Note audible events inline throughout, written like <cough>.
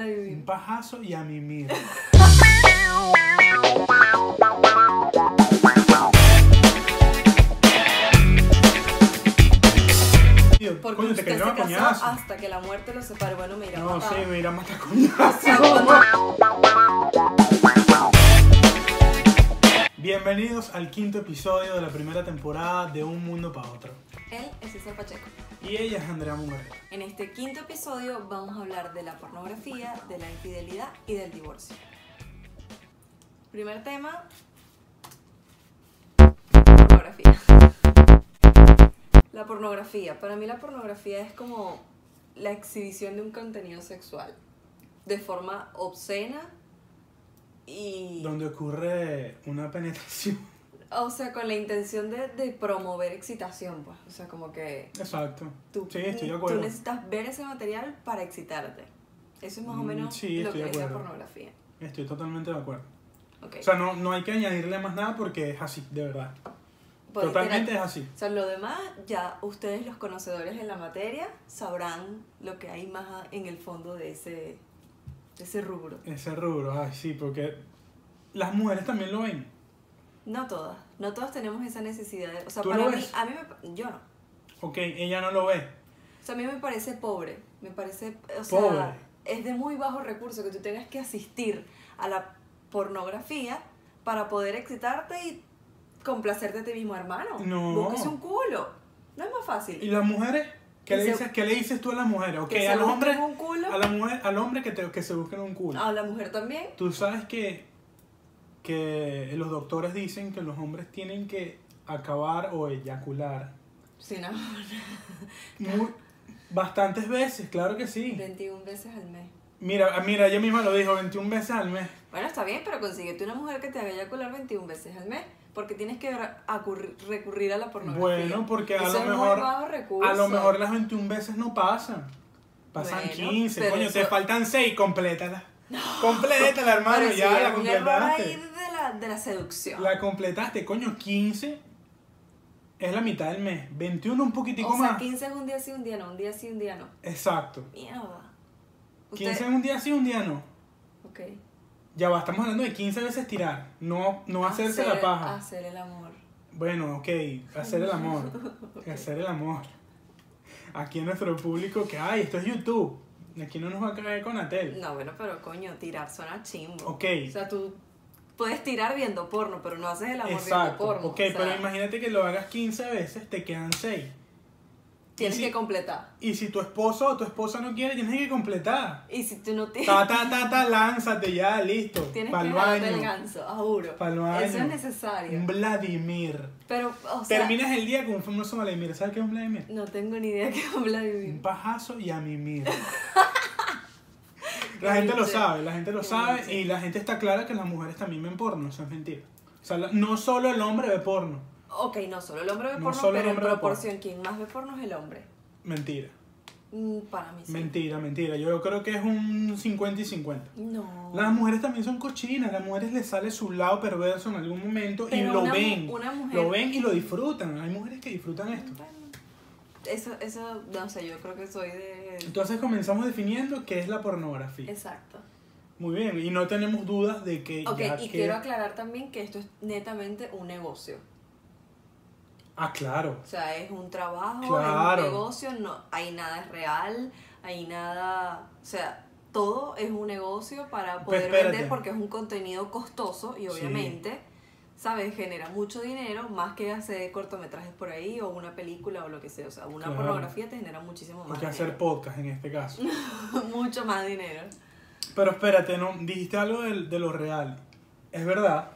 Un pajazo y a mimir. Porque coño, te usted se a casó coñazo. hasta que la muerte lo separe. Bueno, mira, No, matado. sí, me irá a matar <laughs> coñazo. Bienvenidos al quinto episodio de la primera temporada de Un Mundo para Otro. Él es César Pacheco. Y ella es Andrea Mugareta. En este quinto episodio vamos a hablar de la pornografía, de la infidelidad y del divorcio. Primer tema, pornografía. La pornografía. Para mí la pornografía es como la exhibición de un contenido sexual de forma obscena y... Donde ocurre una penetración. O sea, con la intención de, de promover excitación, pues. O sea, como que Exacto. tú, Sí, estoy de tú acuerdo. necesitas ver ese material para excitarte. Eso es más o Mm, menos sí, lo que es la pornografía. Estoy totalmente de acuerdo. Ok. O sea, no, no hay que añadirle más nada porque es así, de verdad. Puedes Totalmente tener- es así. O sea, lo demás, ya ustedes los conocedores de la materia sabrán lo que hay más en el fondo de ese, de ese rubro. Ese rubro, ay, sí, porque las mujeres también lo ven. No todas, no todas tenemos esa necesidad. o sea, ¿Tú para lo mí, ves? a mí me, yo no. Ok, ella no lo ve. O sea, a mí me parece pobre, me parece, o sea, es de muy bajo recurso que tú tengas que asistir a la pornografía para poder excitarte y complacerte a ti mismo, hermano. No. Búsquese un culo. No es más fácil. ¿Y las mujeres? ¿Qué, le se- dices, ¿Qué le dices tú a las mujeres? Ok, que se a los busquen hombres, un culo. a la mujer, al hombre que, te, que se busquen un culo. A la mujer también. Tú sabes que, que los doctores dicen que los hombres tienen que acabar o eyacular Sin amor. <laughs> muy- bastantes veces, claro que sí. 21 veces al mes. Mira, mira, ella misma lo dijo, 21 veces al mes. Bueno, está bien, pero consíguete una mujer que te haga eyacular 21 veces al mes. Porque tienes que recurrir a la pornografía. Bueno, porque a Eso lo mejor a lo mejor las 21 veces no pasan. Pasan Bueno, 15, pero coño, te eso- faltan 6, complétala. Complétala, hermano, Pero sí, ya la error ahí completaste. de la, de la seducción. La completaste, coño, 15 es la mitad del mes. 21 un poquitico o sea, más. 15 es un día sí, un día no. Un día sí, un día no. Exacto. Mierda. 15 Usted- es un día sí, un día no. Ok. Ya va, estamos hablando de 15 veces tirar, no, no hacerse Hacer- la paja. Hacer el amor. Bueno, ok, hacer el <laughs> amor. Hacer el amor. Aquí en nuestro público, que ay, esto es YouTube. Aquí no nos va a caer con Atel. No, bueno, pero coño, tirar suena chimbo. Ok. O sea, tú puedes tirar viendo porno, pero no haces el amor viendo porno. Ok, o sea, pero imagínate que lo hagas 15 veces, te quedan 6. Tienes si- que completar. Y si tu esposo o tu esposa no quiere, tienes que completar. Y si tú no tienes, Ta, ta, ta, ta, lánzate ya, listo. tienes Pa'l que darte el ganso, juro. Eso es necesario. Un Vladimir. Pero, o sea, Terminas el día con un famoso Vladimir. ¿Sabes qué es un Vladimir? no tengo ni idea qué de Un mí. pajazo y a mimir. <laughs> La gente lo sabe, la gente lo sabe y la gente está clara que las mujeres también ven porno, eso es mentira. O sea, no solo el hombre ve porno, Ok, no solo el hombre ve No porno, solo el pero en hombre ve proporción, quien más ve porno es el hombre. mentira. Mm, Para mí sí. Mentira, mentira. Yo creo que es un 50 y 50. No. Las mujeres también son cochinas, las mujeres les sale su lado perverso en algún momento y lo una mu- ven. una mujer- Lo ven y lo disfrutan. Hay mujeres que disfrutan esto. Bueno, eso, eso, no sé, yo creo que soy de... Entonces comenzamos definiendo qué es la pornografía. Exacto. Muy bien, y no tenemos dudas de que Ok, ya y que- quiero aclarar también que esto es netamente un negocio. Ah, claro. O sea, es un trabajo, Claro. es un negocio, no, ahí nada real, ahí nada, o sea, todo es un negocio para Pues poder vender porque es un contenido costoso y Sí. obviamente, ¿sabes? Genera mucho dinero más que hacer cortometrajes por ahí o una película o lo que sea. O sea, una Claro. pornografía te genera muchísimo Hay más que hacer dinero. podcast en este caso. <laughs> mucho más dinero. Pero espérate, no, dijiste algo de, de lo real. Es verdad,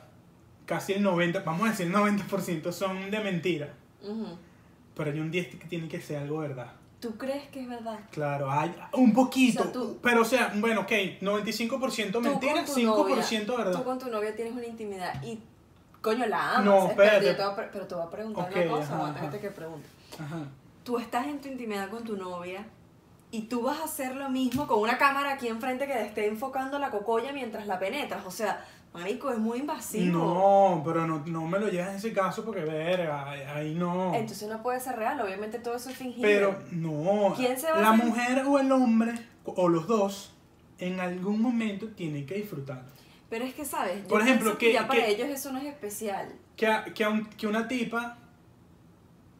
casi el 90, vamos a decir el 90% son de mentira. Ujú. Pero hay un 10 que tiene que ser algo verdad. ¿Tú crees que es verdad? Claro, hay un poquito. O sea, tú- pero o sea, bueno, ok, 95% Tú mentira, con tu 5% novia- verdad. Tú con tu novia tienes una intimidad y, coño, la amas. No, espérate, te pre- pero te voy a preguntar Ok, una cosa, ajá, ajá. que pregunte. Ajá. Tú estás en tu intimidad con tu novia y tú vas a hacer lo mismo con una cámara aquí enfrente que te esté enfocando la cocolla mientras la penetras. O sea, marico, es muy invasivo. No, pero no, no me lo lleves en ese caso porque, verga, ahí- no. Entonces no puede ser real, obviamente todo eso es fingido. Pero no, ¿Quién se va a la hacer? mujer o el hombre, o los dos, en algún momento tiene que disfrutarlo. Pero es que, ¿sabes? Yo Por ejemplo, que que- ya para que- ellos eso no es especial. Que, a- que, a un- que una tipa,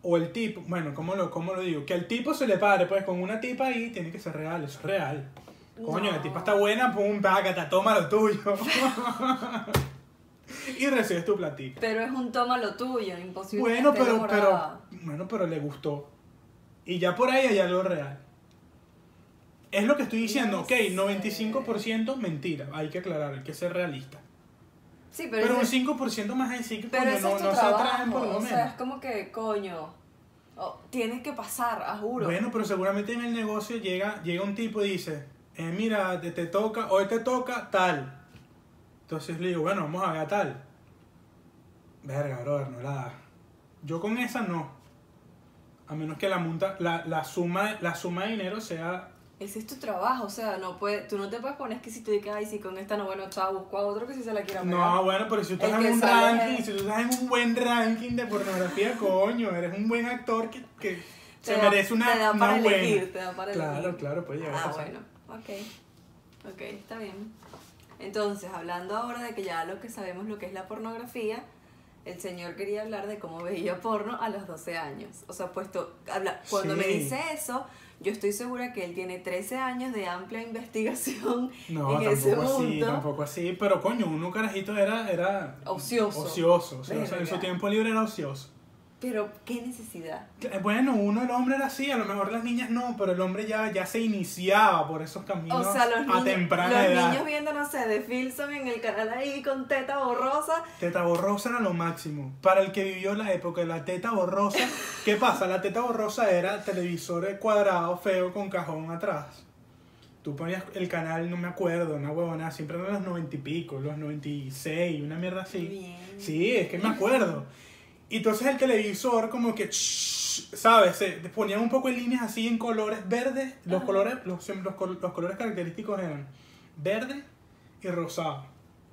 o el tipo, bueno, ¿cómo lo, ¿cómo lo digo? Que al tipo se le pare, pues con una tipa ahí tiene que ser real, eso es real. Coño, No. la tipa está buena, pum, págata, toma lo tuyo. <laughs> y recibes tu platica. Pero es un toma lo tuyo, imposible. Bueno, pero, pero, bueno, pero le gustó. Y ya por ahí hay algo real. Es lo que estoy diciendo, No ok, sé. 95% mentira, hay que aclarar, hay que ser realista. Sí, pero, Pero, un ese- 5% más decir que pero coño, no, es no se trabajo. atraen por lo o menos. sea, es como que, coño, oh, tienes que pasar, a juro. Bueno, pero seguramente en el negocio llega, llega un tipo y dice, eh, mira, te, te toca, hoy te toca tal. Entonces le digo, bueno, vamos a ver a tal. Verga, brother, no la. Yo con esa no. A menos que la, monta, la, la, suma, la suma de dinero sea... Ese es tu trabajo, o sea, no puede, tú no te puedes poner que si tú dices, ay, si con esta no, bueno, chao, busco a otro que sí se la quiera pegar. No, bueno, pero si tú estás que en un ranking, si tú estás en un buen ranking de pornografía, <laughs> coño, eres un buen actor que, que se merece una, te da una para buena. elegir, te da para Claro, elegir. claro, puede llegar a Ah, pasar. bueno, ok. Ok, está bien. Entonces, hablando ahora de que ya lo que sabemos lo que es la pornografía, el señor quería hablar de cómo veía porno a los 12 años. O sea, puesto, habla, cuando me Sí. dice eso, yo estoy segura que él tiene 13 años de amplia investigación <laughs> No, en ese tampoco así, mundo. tampoco así, pero coño, uno carajito era, era Ocioso. ocioso, o sea, en su tiempo libre era ocioso. Pero, ¿qué necesidad? Eh, Bueno, uno, el hombre era así, a lo mejor las niñas no, pero el hombre ya, ya se iniciaba por esos caminos O sea, los a niños, temprana los edad. niños viendo, no sé, de Filson en el canal ahí con teta borrosa. Teta borrosa era lo máximo. Para el que vivió la época de la teta borrosa, <laughs> ¿qué pasa? La teta borrosa era televisor cuadrado, feo, con cajón atrás. Tú ponías el canal, no me acuerdo, una huevona, siempre eran los noventa y pico, los 96, una mierda así. Bien. Sí, es que me acuerdo. <laughs> Y entonces el televisor como que, ¿sabes? Se ponían un poco en líneas así en colores verdes. Los Ajá. colores, los, los col- los colores característicos eran verde y rosado.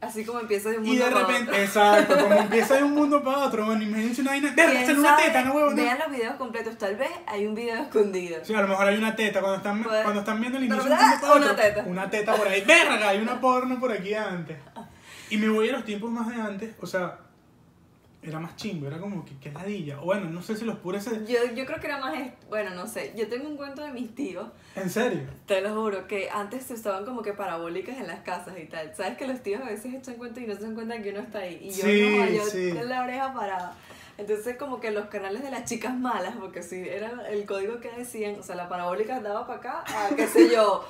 Así como empieza de un mundo Y de para repente, otro. exacto, como <laughs> empieza de un mundo para otro, bueno, imagínense una vaina, verga, ¿Quién sale una teta, no huevo. Vean los videos completos, tal vez hay un video escondido. Sí, a lo mejor hay una teta, cuando están, cuando están viendo el inicio de un mundo para Una otro, teta. una teta por ahí, verga, hay una <laughs> porno por aquí antes. Y me voy a los tiempos más de antes, o sea, era más chingo, era como que, que ladilla. O bueno, no sé si los puros se... Yo, yo creo que era más, bueno, no sé, yo tengo un cuento de mis tíos, En serio. te lo juro, que antes se usaban como que parabólicas en las casas y tal. Sabes que los tíos a veces echan cuenta y no se dan cuenta que uno está ahí. Y yo Sí, no, yo sí. la oreja parada. Entonces como que los canales de las chicas malas, porque si era el código que decían, o sea, la parabólica daba para acá, a qué sé yo.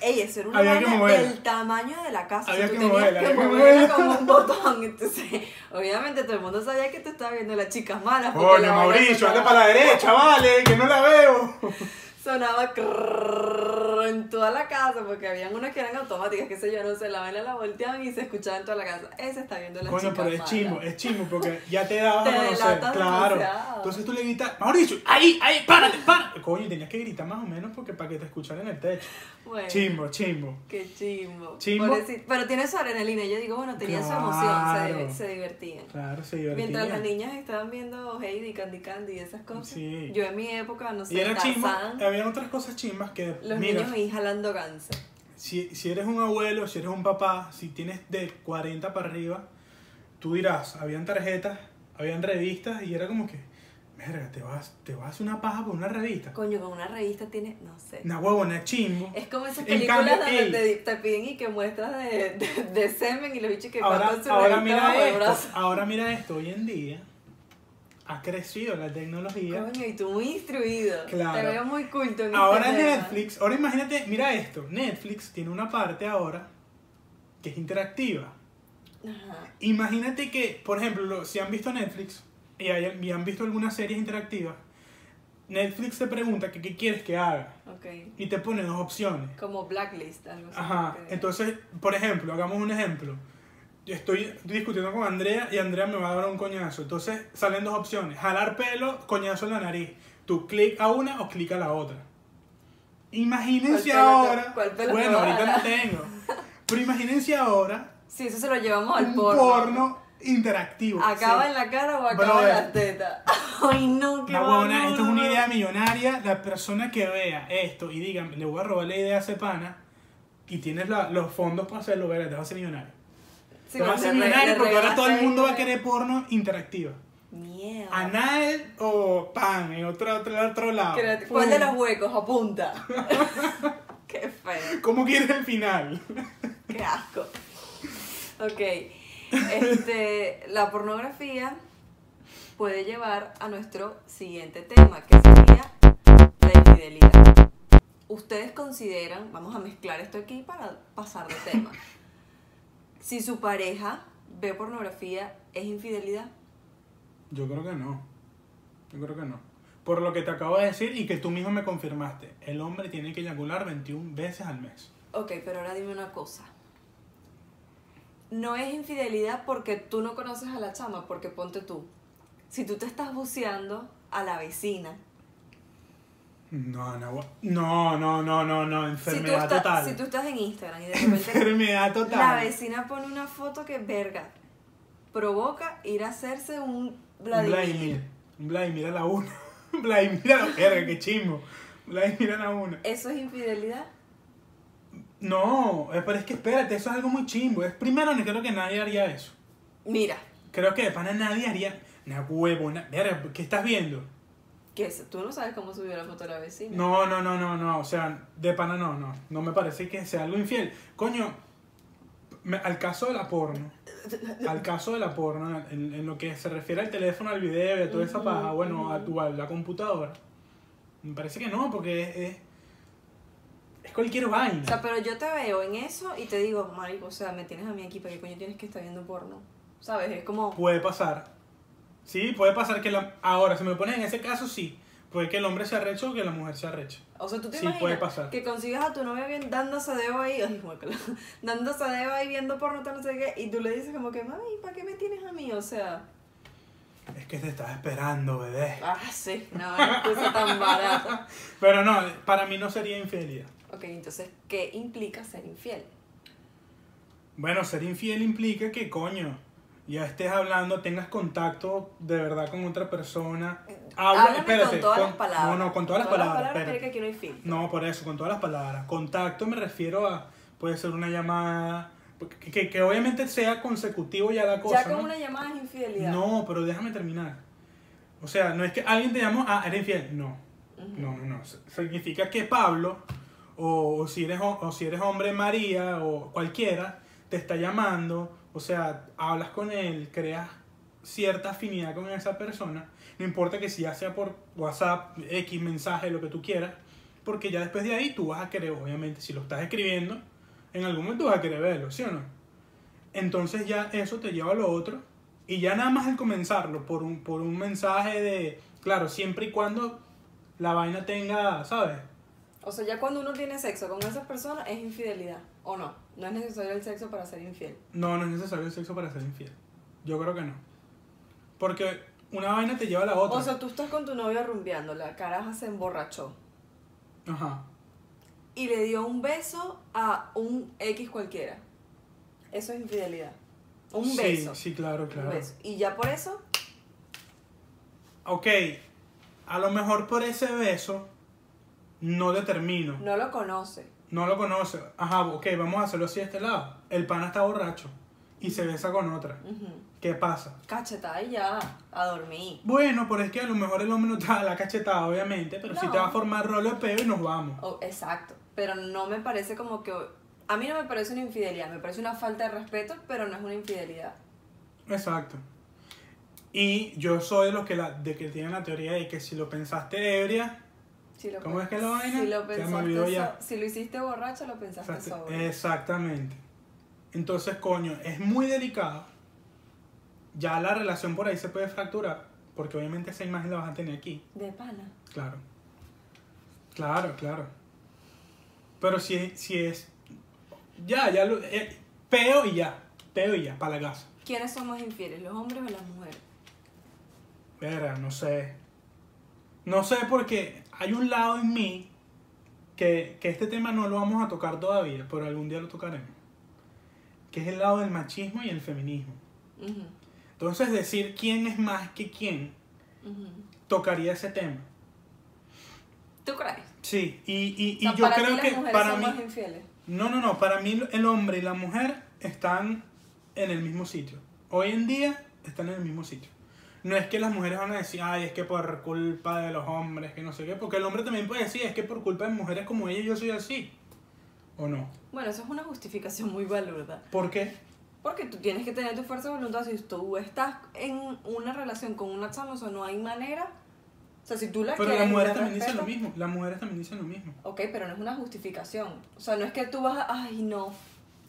Ey, eso era una Había vaina del tamaño de la casa. Había que moverla, que había que moverla como un <laughs> botón. Entonces, obviamente todo el mundo sabía que tú estabas viendo las chicas malas. Coño, Mauricio, anda para la derecha, vale, que no la veo. <laughs> sonaba crrrr en toda la casa porque habían unas que eran automáticas, que sé yo, no sé, la vaina la volteaban y se escuchaba en toda la casa. Ese está viendo la Coño, chica pero es mala. chimbo, es chimbo porque ya te <laughs> dabas Te a conocer. Claro. demasiado. Entonces tú le gritas, Mauricio, ahí, ahí, párate, párate. Coño, y tenías que gritar más o menos porque para que te escucharan en el techo. Bueno, Chimbo, chimbo. Qué chimbo. Chimbo. Pobrecito. Pero tiene su adrenalina. Yo digo, bueno, tenía su emoción, se, Claro. se divertían. Claro, se divertía. Mientras las niñas estaban viendo Heidi, Candy Candy y esas cosas. Sí. Yo en mi época, no sé, Y era chimbo, Tarzán, había otras cosas chimbas que, los mira, niños ahí jalando ganso. si, si eres un abuelo, si eres un papá, si tienes de 40 para arriba, tú dirás, habían tarjetas, habían revistas y era como que, verga, te vas, te vas una paja por una revista. Coño, con una revista tiene, no sé. Una huevona chimbo. Es como esas películas cambio, donde te, te piden y que muestras de, de, de semen y los bichos que Ahora, su ahora mira esto, brazo. ahora mira esto, hoy en día ha crecido la tecnología. Coño, y tú muy instruido. Claro. Te veo muy culto en Ahora este tema. Netflix, ahora imagínate, mira esto, Netflix tiene una parte ahora que es interactiva. Ajá. Imagínate que, por ejemplo, lo- si han visto Netflix y, hayan- y han visto algunas series interactivas, Netflix te pregunta que qué quieres que haga Ok. y te pone dos opciones. Como Blacklist, algo así. Ajá, Ok. entonces, por ejemplo, hagamos un ejemplo. Yo estoy discutiendo con Andrea y Andrea me va a dar un coñazo. Entonces salen dos opciones: jalar pelo, coñazo en la nariz. Tú clic a una o clic a la otra. Imagínense ¿Cuál pelo te- ahora. cuál pelo bueno, ahorita no tengo. Pero imagínense ahora Sí, eso se lo llevamos al un porno. porno, interactivo. ¿Acaba Sí. en la cara o acaba Brother. en las tetas? <laughs> Ay, no, qué No, huevona, esto es una idea millonaria. La persona que vea esto y diga, le voy a robar la idea a ese pana, y tienes la- los fondos para hacerlo, verga, te vas a ser millonario. Sí, te vas a ser millonario porque ahora todo el mundo va a querer porno interactiva. Mierda. Anal o pan, en otro, otro, otro lado. ¿Cuál de los huecos? Apunta. <laughs> <laughs> Qué feo. ¿Cómo quieres el final? Qué asco. Ok. Este, la pornografía puede llevar a nuestro siguiente tema, que sería la infidelidad. Ustedes consideran, vamos a mezclar esto aquí para pasar de tema. Si su pareja ve pornografía, ¿es infidelidad? Yo creo que no. Yo creo que no. Por lo que te acabo de decir y que tú mismo me confirmaste, el hombre tiene que eyacular 21 veces al mes. Ok, pero ahora dime una cosa. No es infidelidad porque tú no conoces a la chama, porque ponte tú. Si tú te estás buceando a la vecina, No, no, no, no, no, no, no, si tú, enfermedad total. si tú estás en Instagram y de repente <laughs> Enfermedad total. la vecina pone una foto que, verga, provoca ir a hacerse un Vladimir. Vladimir. Un Vladimir a la una. <laughs> Un Vladimir a la verga, qué chimbo. Vladimir a la una. ¿Eso es infidelidad? No, eh, pero es que espérate, eso es algo muy chimbo. Es primero, no creo que nadie haría eso. Mira, Creo que de pana nadie haría. Una huevo, una. Verga, ¿qué estás viendo? que es- tú no sabes cómo subió la foto de la vecina. No, no, no, no, no. O sea, de pana no, no. No me parece que sea algo infiel. Coño, me- al caso de la porno. <laughs> Al caso de la porno, en, en lo que se refiere al teléfono, al video y a toda esa paja, bueno, a tu a la computadora. Me parece que no, porque es, es cualquier vaina. O sea, pero yo te veo en eso y te digo, marico, o sea, me tienes a mí aquí, ¿para qué coño tienes que estar viendo porno? ¿Sabes? Es como... Puede pasar. Sí, puede pasar que la... Ahora, si me pones en ese caso, sí. Puede que el hombre se arreche o que la mujer se arreche. O sea, tú te Sí, imaginas puede pasar. que consigas a tu novia bien, dándose dedo ahí, <laughs> ay, <laughs> dándose ahí viendo porno, tal, no sé qué, y tú le dices como que, mami, ¿para qué me tienes a mí? O sea, Es que te estás esperando, bebé. ah, sí, no, es cosa tan barata. <laughs> Pero no, para mí no sería infidelidad. Ok, entonces, ¿qué implica ser infiel? Bueno, ser infiel implica que, coño, ya estés hablando, tengas contacto de verdad con otra persona. Habla, Háblame espérate. con todas con- las palabras. No, no, con todas las palabras. pero espérate. que aquí no hay. No, por eso, con todas las palabras. Contacto me refiero a, puede ser una llamada, que, que, que obviamente sea consecutivo ya la cosa. ya con ¿no? una llamada es infidelidad. No, pero déjame terminar. O sea, no es que alguien te llamó, ah, eres infiel. No, no, no, no. Significa que Pablo, o, si eres, o si eres hombre María, o cualquiera, te está llamando, o sea, hablas con él, creas cierta afinidad con esa persona, no importa que si sea por WhatsApp, X mensaje, lo que tú quieras, porque ya después de ahí tú vas a querer, obviamente, si lo estás escribiendo, en algún momento vas a querer verlo, ¿sí o no? Entonces ya eso te lleva a lo otro, y ya nada más el comenzarlo por un, por un mensaje de, claro, siempre y cuando la vaina tenga, ¿sabes? O sea, ya cuando uno tiene sexo con esas personas es infidelidad. ¿O no? No es necesario el sexo para ser infiel. No, no es necesario el sexo para ser infiel. Yo creo que no. Porque una vaina te lleva a la otra. O sea, tú estás con tu novia rumbeando, la caraja se emborrachó Ajá. y le dio un beso a un X cualquiera. Eso es infidelidad. Un sí, beso. Sí, claro, claro. Un beso. Y ya por eso, Ok, a lo mejor por ese beso no determino. no lo conoce. No lo conoce. Ajá, ok, vamos a hacerlo así de este lado. El pana está borracho y se besa con otra. ¿Qué pasa? Cachetada y ya, a dormir. Bueno, pero es que a lo mejor el hombre no te da la cachetada, obviamente, pero sí No. te va a formar rolo de peo y nos vamos. Oh, exacto. Pero no me parece como que... A mí no me parece una infidelidad, me parece una falta de respeto, pero no es una infidelidad. Exacto. Y yo soy de los que, la, de que tienen la teoría de que si lo pensaste ebria, Si lo ¿Cómo es que la vaina? Si lo, pensaste ya. so- si lo hiciste borracho, lo pensaste exact- sobrio. exactamente. Entonces, coño, es muy delicado. Ya la relación por ahí se puede fracturar, porque obviamente esa imagen la vas a tener aquí. De pana. Claro. Claro, claro. Pero si es, si es ya, ya lo, eh, peo y ya, peo y ya, para la casa. ¿Quiénes son más infieles, los hombres o las mujeres? Verga, no sé. No sé porque hay un lado en mí que, que este tema no lo vamos a tocar todavía, pero algún día lo tocaremos. Que es el lado del machismo y el feminismo. Entonces decir quién es más que quién tocaría ese tema. ¿Tú crees? Sí, y, y, O sea, y yo creo que para son mí... más infieles. No, no, no. Para mí el hombre y la mujer están en el mismo sitio. Hoy en día están en el mismo sitio. No es que las mujeres van a decir, ay, es que por culpa de los hombres, que no sé qué. Porque el hombre también puede decir, es que por culpa de mujeres como ella yo soy así. ¿O no? Bueno, eso es una justificación muy valuda. ¿Por qué? Porque tú tienes que tener tu fuerza de voluntad. Si tú estás en una relación con una chama, o sea, no hay manera. O sea, si tú la Pero las mujeres también dicen lo mismo. Las mujeres también dicen lo mismo. Ok, pero no es una justificación. O sea, no es que tú vas a, ay, no,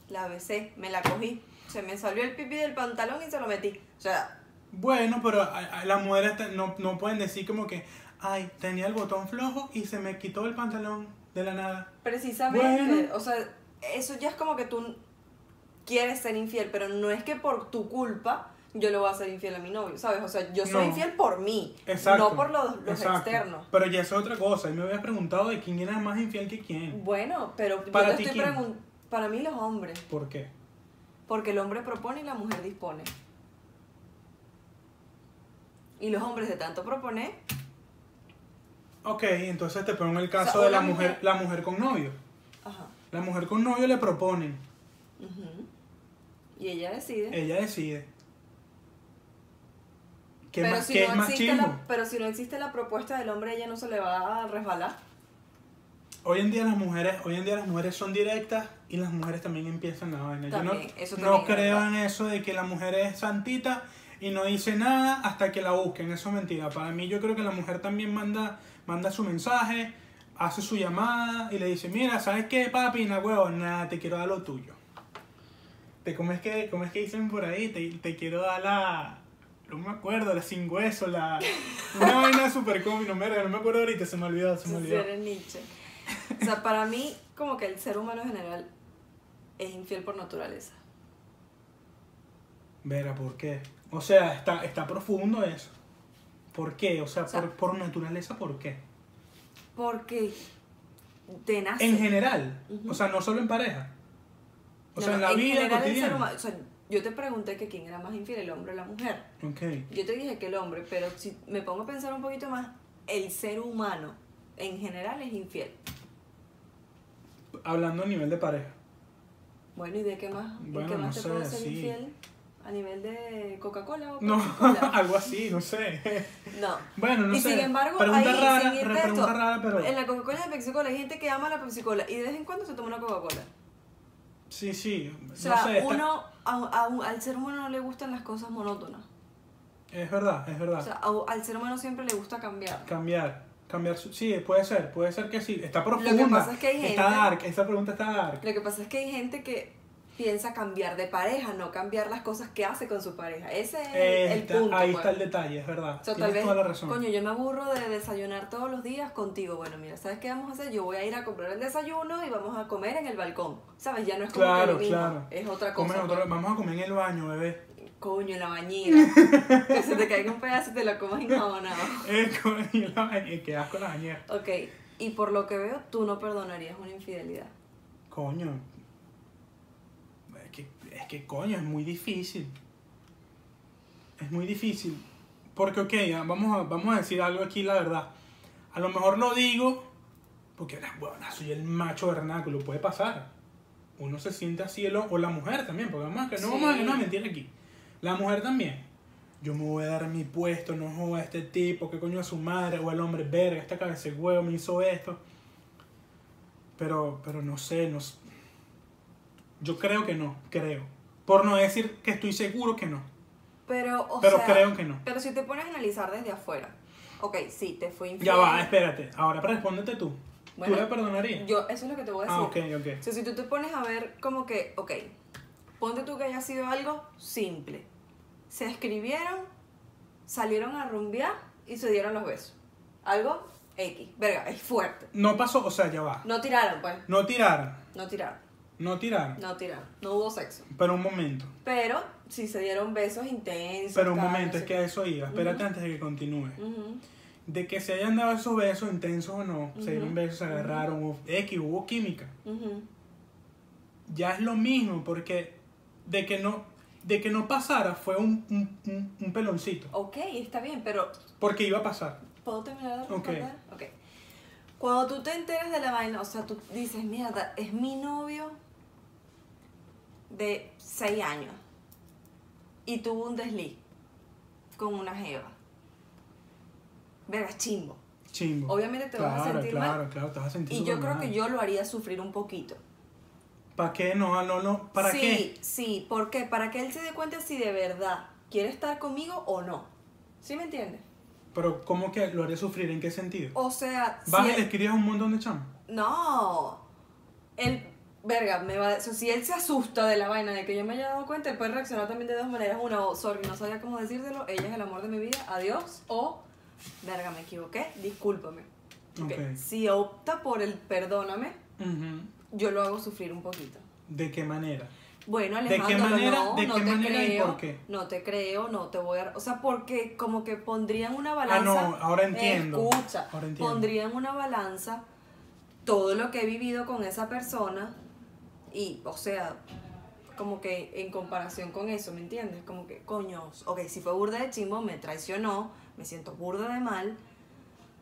la besé, me la cogí, se me salió el pipí del pantalón y se lo metí. O sea, Bueno, pero a- a- las mujeres no, no pueden decir como que, ay, tenía el botón flojo y se me quitó el pantalón de la nada. precisamente, Bueno. o sea, eso ya es como que tú quieres ser infiel, pero no es que por tu culpa yo le voy a ser infiel a mi novio, ¿sabes? O sea, yo soy No. infiel por mí, Exacto. no por los, externos. Pero ya es otra cosa. Y me habías preguntado de quién era más infiel que quién. Bueno, pero Para yo ti, estoy ¿quién? para mí los hombres, ¿Por qué? porque el hombre propone y la mujer dispone. Y los hombres de tanto proponer, Ok, entonces te pongo el caso O sea, de la mujer, mujer- la mujer con novio. ajá. La mujer con novio le proponen. ujú, Y ella decide. Ella decide. ¿Qué, pero, más, si qué no es más existe la, pero si no existe la propuesta del hombre, ella no se le va a resbalar. Hoy en día las mujeres, hoy en día las mujeres son directas y las mujeres también empiezan la vaina. Yo no, También, eso no también creo en eso de que la mujer es santita y no dice nada hasta que la busquen. Eso es mentira. Para mí yo creo que la mujer también manda, manda su mensaje, hace su llamada y le dice, mira, ¿sabes qué, papi? No, huevo, nada, te quiero dar lo tuyo. Te, ¿cómo, es que, ¿Cómo es que dicen por ahí? Te, te quiero dar la... No me acuerdo, la sin hueso, la... Una <laughs> vaina súper cómica, no me, no me acuerdo ahorita, se me olvidó, se me olvidó. O sea, para mí, como que el ser humano en general es infiel por naturaleza. Vera, ¿por qué? O sea, está, está profundo eso. ¿Por qué? O sea, O sea, por, por naturaleza, ¿por qué? Porque te nace. En general. O sea, no solo en pareja. O No, sea, en la vida cotidiana. humano- o sea, yo te pregunté que quién era más infiel, el hombre o la mujer. Ok. Yo te dije que el hombre, pero si me pongo a pensar un poquito más, el ser humano en general es infiel. Hablando a nivel de pareja. Bueno, ¿y de qué más? ¿Y Bueno, qué más no te puede ser sí. infiel? ¿A nivel de Coca-Cola o No, Coca-Cola? <laughs> algo así, no sé. No. Bueno, no y sé. sin embargo, pregunta ahí, rara, sin pregunta esto, rara, pero. En la Coca-Cola de Pepsi Cola hay gente que ama la Pepsi Cola y de vez en cuando se toma una Coca-Cola. Sí, sí. O sea, no sé. está- uno, a- a al ser humano no le gustan las cosas monótonas. Es verdad, es verdad. O sea, a- al ser humano siempre le gusta cambiar. cambiar. Cambiar su... Sí, puede ser, puede ser que sí. Está profunda. que pasa es que hay Está gente- dark, esa pregunta está dark. Lo que pasa es que hay gente que piensa cambiar de pareja, no cambiar las cosas que hace con su pareja. Ese es el- el, Está- punto. ahí pues. está el detalle, es verdad. O sea, tal Tienes vez, toda la razón. coño, yo me aburro de desayunar todos los días contigo. Bueno, mira, ¿sabes qué vamos a hacer? Yo voy a ir a comprar el desayuno y vamos a comer en el balcón. ¿Sabes? Ya no es como que Claro, lo mismo, claro. es otra cosa. otro- pues. Vamos a comer en el baño, bebé. Coño, en la bañera. <laughs> que se te caiga un pedazo y te lo comas enjabonado. <laughs> Eh, en la bañera. Qué asco la bañera. Ok, y por lo que veo, tú no perdonarías una infidelidad. Coño. Es que, coño, es muy difícil. Es muy difícil. Porque, ok, ya, vamos a, vamos a decir algo aquí, la verdad. A lo mejor lo digo porque, bueno, soy el macho vernáculo, puede pasar. Uno se siente así, el o la mujer también, porque vamos a, que no vamos a, Sí. no a mentir aquí. La mujer también. Yo me voy a dar mi puesto, no joda a este tipo, que coño a su madre, o el hombre, verga, esta cabeza de huevo me hizo esto. Pero, pero no sé, no Yo creo que no, creo. Por no decir que estoy seguro que no. Pero, o Pero sea, creo que no. Pero si te pones a analizar desde afuera, ok, sí, te fue infiel. Ya va, espérate. Ahora respóndete tú. Bueno, ¿Tú le perdonarías? Yo, eso es lo que te voy a decir. Ah, ok, ok. O sea, si tú te pones a ver como que, ok, ponte tú que haya sido algo simple. Se escribieron, salieron a rumbear y se dieron los besos. Algo X, verga, es fuerte. No pasó, o sea, ya va. No tiraron, pues. No tiraron, No tiraron, no tiraron. no tiraron. No hubo sexo. Pero un momento. Pero sí se dieron besos intensos. Pero un momento, es que a eso iba. Espérate antes de que continúe. De que se hayan dado esos besos intensos o no, se dieron besos, se agarraron, hubo X, hubo química. Ya es lo mismo, porque de que no, de que no pasara fue un, un, un- un peloncito. Ok, está bien, pero Porque iba a pasar. ¿puedo terminar de Ok. responder? Ok. Cuando tú te enteras de la vaina, o sea, tú dices, mierda, es mi novio de 6 años y tuvo un desliz con una jeva. Verga, chimbo. Chimbo. Obviamente te vas a sentir claro, mal. claro, te vas a sentir Y yo creo mal. que yo lo haría sufrir un poquito. ¿Para qué? No, no, no. ¿Para sí, qué? Sí, ¿por qué? Para que él se dé cuenta si de verdad quiere estar conmigo o no. ¿Sí me entiendes? Pero, ¿cómo que lo haré sufrir? ¿En qué sentido? O sea, si ¿Vas y él- le escribes un montón de chamos? No. Él, verga, me va, o sea, si él se asusta de la vaina de que yo me haya dado cuenta, él puede reaccionar también de dos maneras. Una, o sorry, no sabía cómo decírselo, ella es el amor de mi vida, adiós. O, verga, me equivoqué, discúlpame. Si opta por el perdóname, yo lo hago sufrir un poquito. ¿De qué manera? Bueno, ¿De qué Alejandro, manera- no, de no qué te manera y creo, por qué? no te creo, no te voy a... O sea, porque como que pondrían una Ah, balanza... no, ahora entiendo. Escucha, Ahora entiendo. pondrían una balanza todo lo que he vivido con esa persona y, o sea, como que en comparación con eso, ¿me entiendes? Como que, coño, ok, si fue burda de chimbo, me traicionó, me siento burda de mal,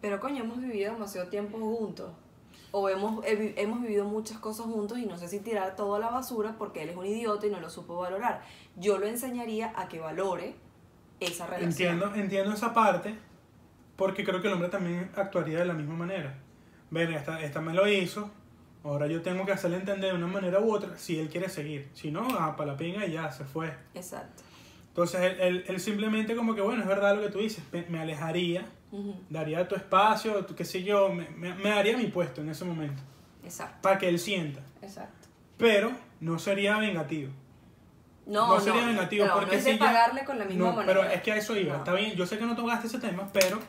pero coño, hemos vivido demasiado tiempo juntos. O hemos, hemos vivido muchas cosas juntos y no sé si tirar todo a la basura porque él es un idiota y no lo supo valorar. Yo lo enseñaría a que valore esa relación. Entiendo, entiendo esa parte, porque creo que el hombre también actuaría de la misma manera. Ven, esta, esta me lo hizo, ahora yo tengo que hacerle entender de una manera u otra si él quiere seguir. Si no, ah, para la pinga y ya, se fue. Exacto. Entonces él, él- él simplemente como que, bueno, es verdad lo que tú dices, me, me alejaría, Ujú, daría tu espacio, qué sé yo, me, me, me daría mi puesto en ese momento, Exacto, para que él sienta. exacto. Pero no sería vengativo. No, No no, sería vengativo, no, porque no es de si ya- pagarle con la misma No, manera. pero es que a eso iba. No. Está bien, yo sé que no tocaste ese tema, pero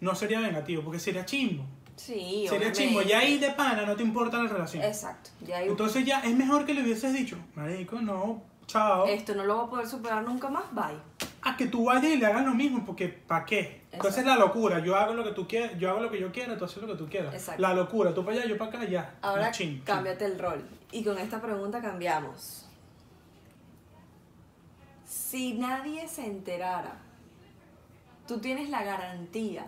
no sería vengativo, porque sería chimbo. Sí, sería obviamente. chimbo. Ya ahí de pana no te importa la relación. Exacto. Ya hay- Entonces ya es mejor que le hubieses dicho, marico, no, chao. Esto no lo voy a poder superar nunca más, bye. A que tú vayas y le hagas lo mismo, porque ¿para qué? Entonces la locura, yo hago lo que tú quieras, yo hago lo que yo quiera, tú haces lo que tú quieras. Exacto. La locura, tú para allá, yo para acá, ya. Ahora No, chin, chin. cámbiate el rol. Y con esta pregunta cambiamos. Si nadie se enterara, tú tienes la garantía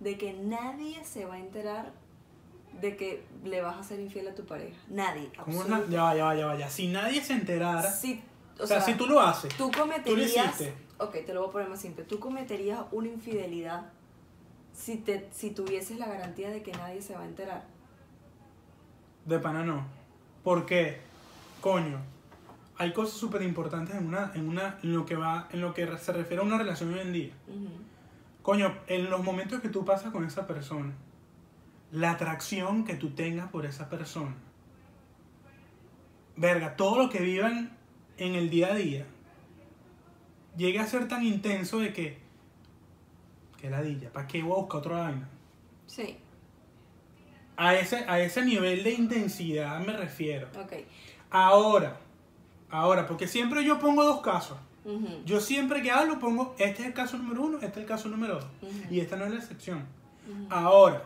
de que nadie se va a enterar de que le vas a ser infiel a tu pareja. Nadie. ¿Cómo la- Ya va, ya va, ya va, ya. Si nadie se enterara, Si, o, sea, si tú lo haces, tú tú lo cometerías. hiciste. ok, te lo voy a poner más simple. Tú cometerías una infidelidad si, te, si tuvieses la garantía de que nadie se va a enterar. De pana no. ¿Por qué? Coño. Hay cosas súper importantes en una, en una, en lo que va, en lo que se refiere a una relación hoy en día. Coño, en los momentos que tú pasas con esa persona, la atracción que tú tengas por esa persona. Verga, todo lo que vivan en el día a día llegue a ser tan intenso de que. Que ladilla, ¿para qué voy a buscar otra vaina? Sí, A ese, a ese nivel de intensidad me refiero. ok. Ahora, ahora, porque siempre yo pongo dos casos. Yo siempre que hablo pongo, este es el caso número uno, este es el caso número dos. Y esta no es la excepción. Ahora,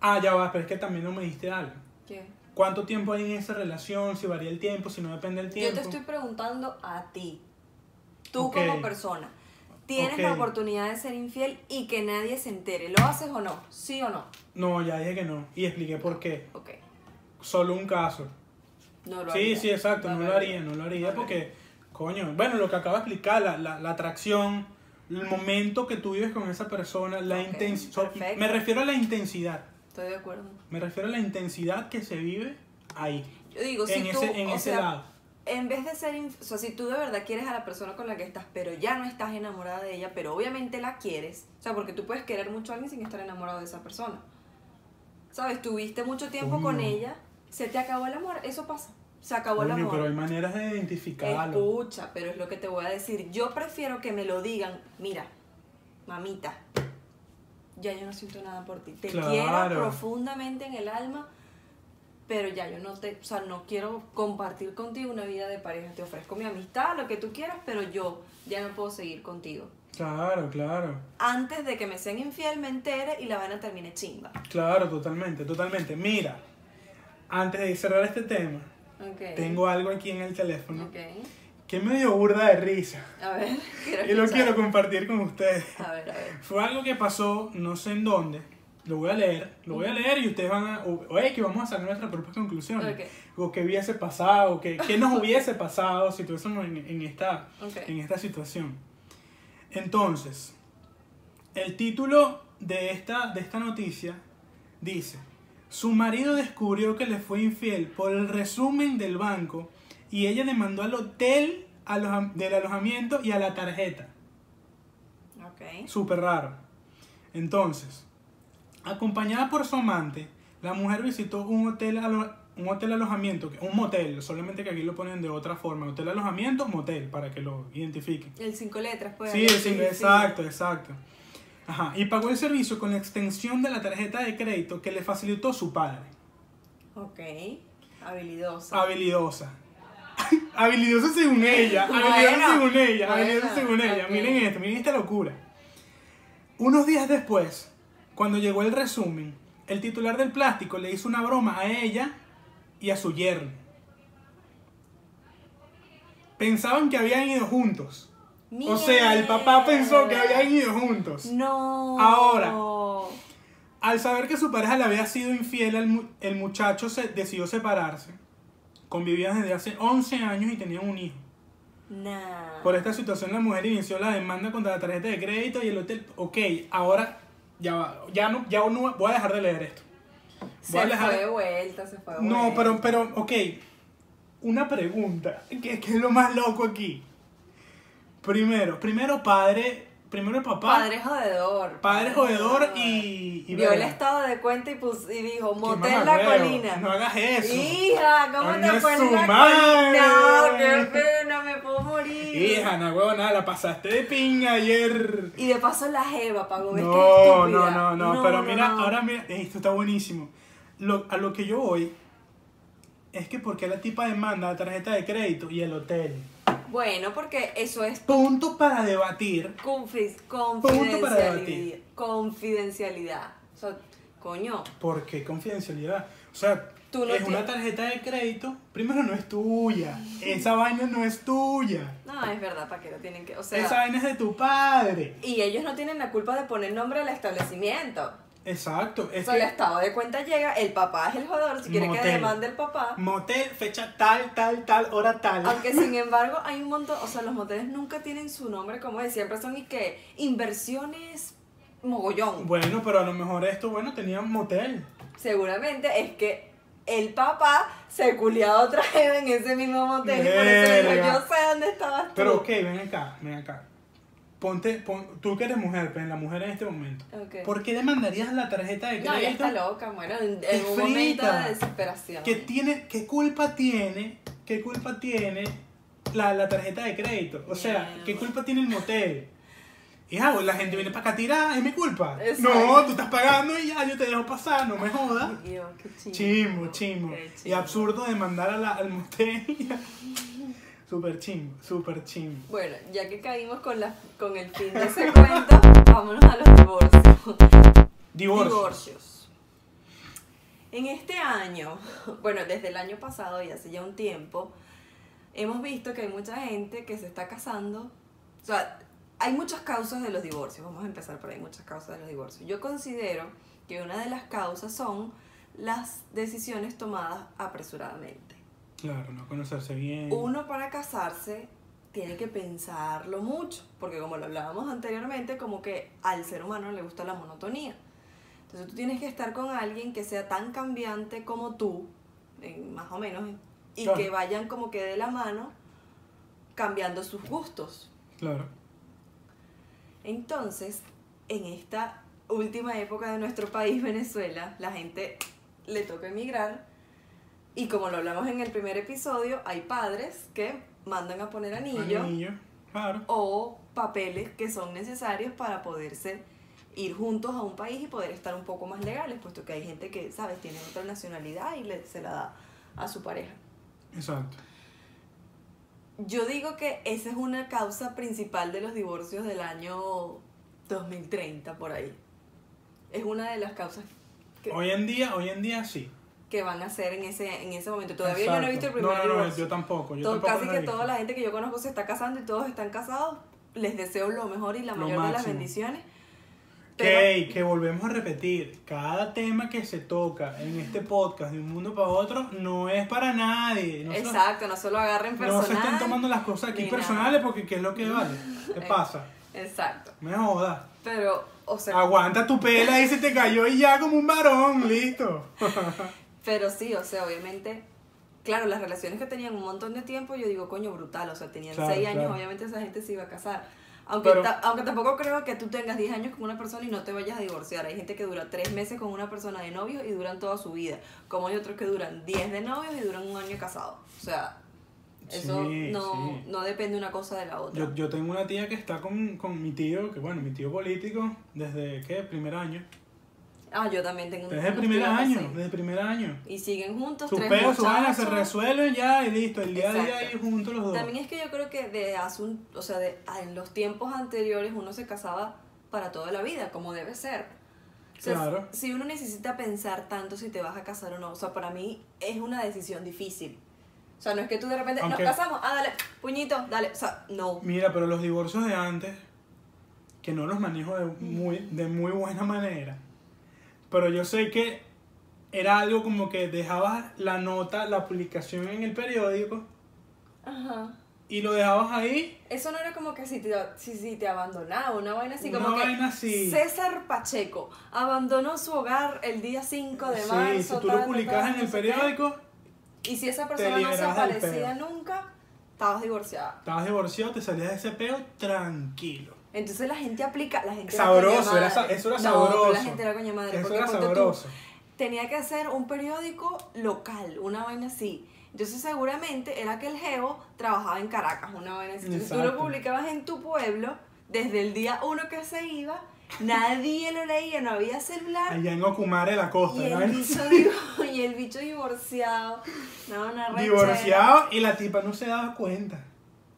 ah, ya va, pero es que también no me diste algo. ¿Qué? ¿Cuánto tiempo hay en esa relación? Si varía el tiempo, si no depende del Yo tiempo. te estoy preguntando a ti, tú como persona, tienes la oportunidad de ser infiel y que nadie se entere. ¿Lo haces o no? ¿Sí o no? No, ya dije que no. Y expliqué por qué. Ok. Solo un caso. No lo Sí, haría. sí, exacto, no lo haría, no lo haría porque, coño, bueno, lo que acabo de explicar, la, la, la atracción, el momento que tú vives con esa persona, la Ok, intensidad, me refiero a la intensidad, Estoy de acuerdo. me refiero a la intensidad que se vive ahí, Yo digo, si en tú, ese, en o ese sea, lado. en vez de ser, o sea, si tú de verdad quieres a la persona con la que estás, pero ya no estás enamorada de ella, pero obviamente la quieres, o sea, porque tú puedes querer mucho a alguien sin estar enamorado de esa persona. ¿Sabes? Tuviste mucho tiempo con ella, se te acabó el amor, eso pasa. Se acabó el Coño, amor. pero hay maneras de identificarlo. Escucha, pero es lo que te voy a decir. Yo prefiero que me lo digan, mira, mamita, ya yo no siento nada por ti. Te Claro. quiero profundamente en el alma, pero ya yo no te, o sea, no quiero compartir contigo una vida de pareja. Te ofrezco mi amistad, lo que tú quieras, pero yo ya no puedo seguir contigo. Claro, claro, Antes de que me sean infiel, me entere y la vaina termine chimba. claro, totalmente, totalmente. Mira, antes de cerrar este tema, Tengo algo aquí en el teléfono Ok. que me dio burda de risa A ver, <laughs> quiero y lo quiero compartir con ustedes. A ver, a ver. Fue algo que pasó, no sé en dónde, lo voy a leer, lo voy a leer y ustedes van a, o, o es que vamos a sacar nuestras propias conclusiones. Ok. O qué hubiese pasado, qué, qué nos hubiese pasado si estuviésemos en, en esta, en esta situación. Entonces, el título de esta, de esta noticia dice, su marido descubrió que le fue infiel por el resumen del banco y ella le mandó al hotel aloja- del alojamiento y a la tarjeta. Ok. Súper raro. Entonces, acompañada por su amante, la mujer visitó un hotel, alo- un hotel alojamiento, un motel, solamente que aquí lo ponen de otra forma. Hotel alojamiento, motel, para que lo identifiquen. El cinco letras, pues. Sí, el single- exacto, exacto. Ajá, y pagó el servicio con la extensión de la tarjeta de crédito que le facilitó su padre. Ok. Habilidosa. Habilidosa. <laughs> habilidosa según ella, habilidosa Bueno, según ella, bueno, habilidosa según ella. Miren esto, miren esta locura. Unos días después, cuando llegó el resumen, el titular del plástico le hizo una broma a ella y a su yerno. Pensaban que habían ido juntos. O sea, el papá pensó que habían ido juntos. No. Ahora. Al saber que su pareja le había sido infiel, el, mu- el muchacho se decidió separarse. Convivían desde hace 11 años y tenían un hijo. Nah. Por esta situación, la mujer inició la demanda contra la tarjeta de crédito y el hotel. Ok, ahora ya va, ya no, ya no voy a dejar de leer esto. Voy a Se dejar- fue de vuelta, se fue de No, vuelta. pero, pero, ok. Una pregunta, que, que es lo más loco aquí. Primero, primero padre, primero el papá. Padre jodedor. Padre jodedor y. y Vio el estado de cuenta y, pus- y dijo, motel la mamagüevo, colina. No hagas eso. Hija, ¿cómo Coño, te pones su la madre. colina? No, qué pena, me puedo morir. Hija, no, huevo, nada, la pasaste de pinga ayer. Y de paso la jeva pagó. ¿ves qué No, estúpida? no, no, no, pero no, mira, no. ahora mira, esto está buenísimo. Lo, a lo que yo voy es que porque la tipa demanda la tarjeta de crédito y el hotel. Bueno, porque eso es Punto para debatir. confi- Punto para confidencialidad. debatir. Confidencialidad. O sea, coño, ¿Por qué confidencialidad? O sea, Tú no es una tarjeta de crédito. Primero no es tuya. Esa vaina no es tuya. no, es verdad, ¿para qué lo tienen que...? O sea, Esa vaina es de tu padre. y ellos no tienen la culpa de poner nombre al establecimiento. Exacto. O Es sea, el que estado de cuenta llega, el papá es el jodedor, si quiere que Motel. demande el papá. motel, fecha tal, tal, tal, hora tal. Aunque sin <laughs> embargo hay un montón, o sea, los moteles nunca tienen su nombre como es, siempre son y que inversiones mogollón. Bueno, pero a lo mejor esto, bueno, tenía un motel. Seguramente es que el papá se culió otra vez en ese mismo motel y por eso le dijo, yo sé dónde estabas tú. Pero ok, ven acá, ven acá. Ponte, pon- tú que eres mujer, pues la mujer en este momento. Ok. ¿Por qué demandarías la tarjeta de No, ya crédito? está loca, bueno, en, en un momento de desesperación. ¿Qué, tiene, ¿Qué culpa tiene? ¿Qué culpa tiene la, la tarjeta de crédito? O sea, Mierda. ¿qué culpa tiene el motel? Hija, pues la gente viene para acá a tirar, es mi culpa. Exacto. No, tú estás pagando y ya, yo te dejo pasar, no me jodas. Ay, Dios, qué. Qué Y absurdo demandar a la, al motel. Súper chimbo, súper chimbo. Bueno, ya que caímos con, la, con el fin de ese cuento, vámonos a los divorcios. Divorcio. Divorcios. En este año, bueno, desde el año pasado y hace ya un tiempo, hemos visto que hay mucha gente que se está casando. O sea, hay muchas causas de los divorcios. Vamos a empezar por ahí, muchas causas de los divorcios. Yo considero que una de las causas son las decisiones tomadas apresuradamente. Claro, no conocerse bien. Uno para casarse tiene que pensarlo mucho, porque como lo hablábamos anteriormente, como que al ser humano le gusta la monotonía. Entonces tú tienes que estar con alguien que sea tan cambiante como tú, más o menos, y Claro. que vayan como que de la mano cambiando sus gustos. Claro. Entonces, en esta última época de nuestro país, Venezuela, la gente le toca emigrar y como lo hablamos en el primer episodio, hay padres que mandan a poner anillo Anillo. Claro. o papeles que son necesarios para poderse ir juntos a un país y poder estar un poco más legales, puesto que hay gente que, ¿sabes?, tiene otra nacionalidad y le, se la da a su pareja. Exacto. Yo digo que esa es una causa principal de los divorcios del año 2030, por ahí. Es una de las causas que, Hoy en día, hoy en día sí. Que van a ser en ese, en ese momento. Todavía yo no he visto el primer No, no, no, divorcio. yo tampoco. Yo Todo- tampoco casi que toda la gente que yo conozco se está casando y todos están casados. Les deseo lo mejor y la Lo mayor de las máximo. bendiciones. Pero- Que, que volvemos a repetir, cada tema que se toca en este podcast de un mundo para otro no es para nadie. No se- Exacto, no se lo agarren no personal. se estén tomando las cosas aquí personales porque ¿qué es lo que vale? ¿Qué <laughs> pasa? Exacto. Me jodas. Pero, o sea, Aguanta tu pela y se te cayó y ya como un varón, listo. <laughs> pero sí, o sea, obviamente, claro, las relaciones que tenían un montón de tiempo, yo digo, coño, brutal, o sea, tenían Claro, seis años, obviamente esa gente se iba a casar. Aunque, Pero- ta- aunque tampoco creo que tú tengas 10 años con una persona y no te vayas a divorciar. Hay gente que dura 3 meses con una persona de novios y duran toda su vida. Como hay otros que duran 10 de novios y duran un año casados. O sea, eso Sí, no, sí. no depende una cosa de la otra. Yo, yo tengo una tía que está con, con mi tío, que bueno, mi tío político, desde, ¿qué? Primer año. Ah, yo también tengo Desde el primer año, desde el primer año. Y siguen juntos, Sus tres peos, sus vainas se muchachos. resuelven ya y listo. El día a día Exacto. ahí juntos los dos. También es que yo creo que de hace un, o sea, de, en los tiempos anteriores uno se casaba para toda la vida, como debe ser. O sea, Claro. Si uno necesita pensar tanto si te vas a casar o no, o sea, para mí es una decisión difícil. O sea, no es que tú de repente Aunque- nos casamos, ah, dale, puñito, dale, o sea, no. Mira, pero los divorcios de antes, que no los manejo de muy, de muy buena manera, pero yo sé que era algo como que dejabas la nota, la publicación en el periódico Ajá. y lo dejabas ahí. Eso no era como que si te, si, si te abandonaba, una vaina así, Una como que vaina así. César Pacheco abandonó su hogar el día 5 de marzo. Sí, si tú lo publicabas en el periódico, Y si esa persona no se aparecía nunca, estabas divorciada. estabas divorciado, te salías de ese peo tranquilo. Entonces la gente aplica, la gente Sabroso, era, era eso era. No, sabroso. la gente era coño madre. Eso era ponte tú, sabroso. tenía que hacer un periódico local, una vaina así. Entonces seguramente era que el geo trabajaba en Caracas, una vaina así. Entonces tú lo publicabas en tu pueblo, desde el día uno que se iba, nadie lo leía, no había celular. Allá en Ocumare, la costa. Y ¿no? el, bicho, <laughs> divo- y el bicho divorciado. No, una. Divorciado y la tipa no se daba cuenta.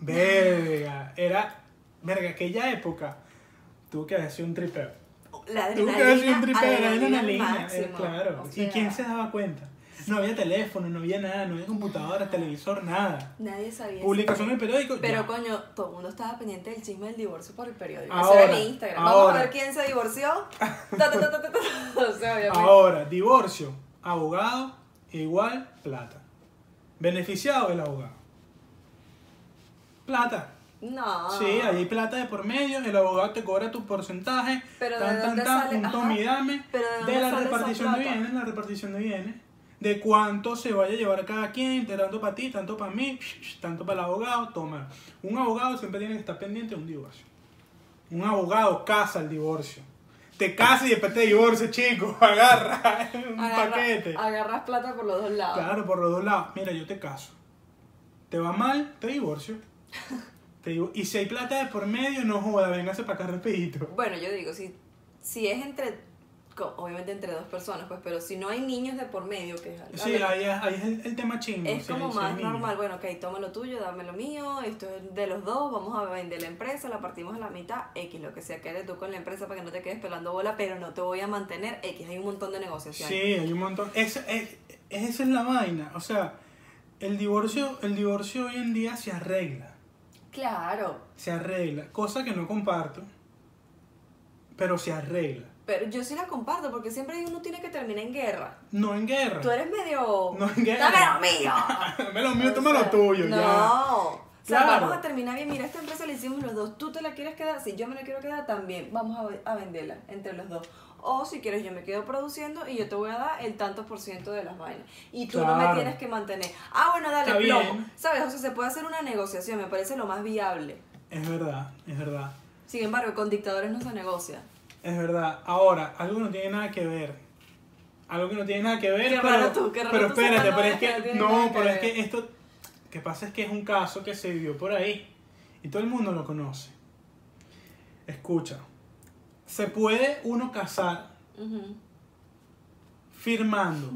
Verga, era. Verga, aquella época tuvo que haber sido un tripeo. La Tuvo que haber sido un adrenalina, tripeo, era adrenalina una al línea, máximo. eh, claro. O ¿Y quién se daba cuenta? No había teléfono, no había nada, no había computadora, televisor, nada. Nadie sabía. Publicación en el periódico. Pero ya. coño, todo el mundo estaba pendiente del chisme del divorcio por el periódico. Ahora, Eso era en Instagram. Vamos a ver quién se divorció. Ta, ta, ta, ta, ta, ta. <laughs> O sea, obviamente. Ahora, divorcio, abogado, igual plata. Beneficiado el abogado. Plata. No. Sí, hay plata de por medio, el abogado te cobra tu porcentaje, Pero ¿de tan, tan, dónde tan, y dame, Pero ¿de dónde de la repartición de bienes, la repartición de bienes, de cuánto se vaya a llevar cada quien, de tanto para ti, tanto para mí, tanto para el abogado, toma. Un abogado siempre tiene que estar pendiente de un divorcio. Un abogado casa el divorcio. Te casa y después te divorcia, chico, <laughs> agarra un Agarra- paquete. Agarras plata por los dos lados. Claro, por los dos lados. Mira, yo te caso. Te va mal, te divorcio. <laughs> Te digo, y si hay plata de por medio, no joda, véngase para acá rapidito. Bueno, yo digo, si, si es entre, obviamente entre dos personas, pues, pero si no hay niños de por medio, que es, Sí, ahí es, ahí es el, el tema chingo. es como más normal, bueno, ok, toma lo tuyo, dame lo mío, esto es de los dos, vamos a vender la empresa, la partimos a la mitad, X, lo que sea, quede tú con la empresa para que no te quedes pelando bola, pero no te voy a mantener, X, hay un montón de negociaciones. Sí, hay un montón. Esa es, esa es la vaina. O sea, el divorcio, el divorcio hoy en día se arregla. Claro, Se arregla. Cosa que no comparto. Pero se arregla. pero yo sí la comparto porque siempre uno tiene que terminar en guerra. No en guerra. Tú eres medio... No en guerra. ¡Dame lo mío! <laughs> Dame lo mío, toma lo tuyo, no. ya. O sea, Claro. vamos a terminar bien. Mira, esta empresa la hicimos los dos. ¿Tú te la quieres quedar? Si yo me la quiero quedar, también. Vamos a, a venderla entre los dos. O si quieres, yo me quedo produciendo y yo te voy a dar el tanto por ciento de las vainas. Y tú no me tienes que mantener. Ah, bueno, dale, plomo. bien. ¿Sabes? O sea, se puede hacer una negociación. Me parece lo más viable. Es verdad, es verdad. Sin embargo, con dictadores no se negocia. Es verdad. Ahora, algo que no tiene nada que ver. Algo que no tiene nada que ver, Qué pero, raro tú, qué raro pero tú espérate, pero es que no que pero es que esto que pasa es que es un caso que se vivió por ahí y todo el mundo lo conoce. Escucha. Se puede uno casar firmando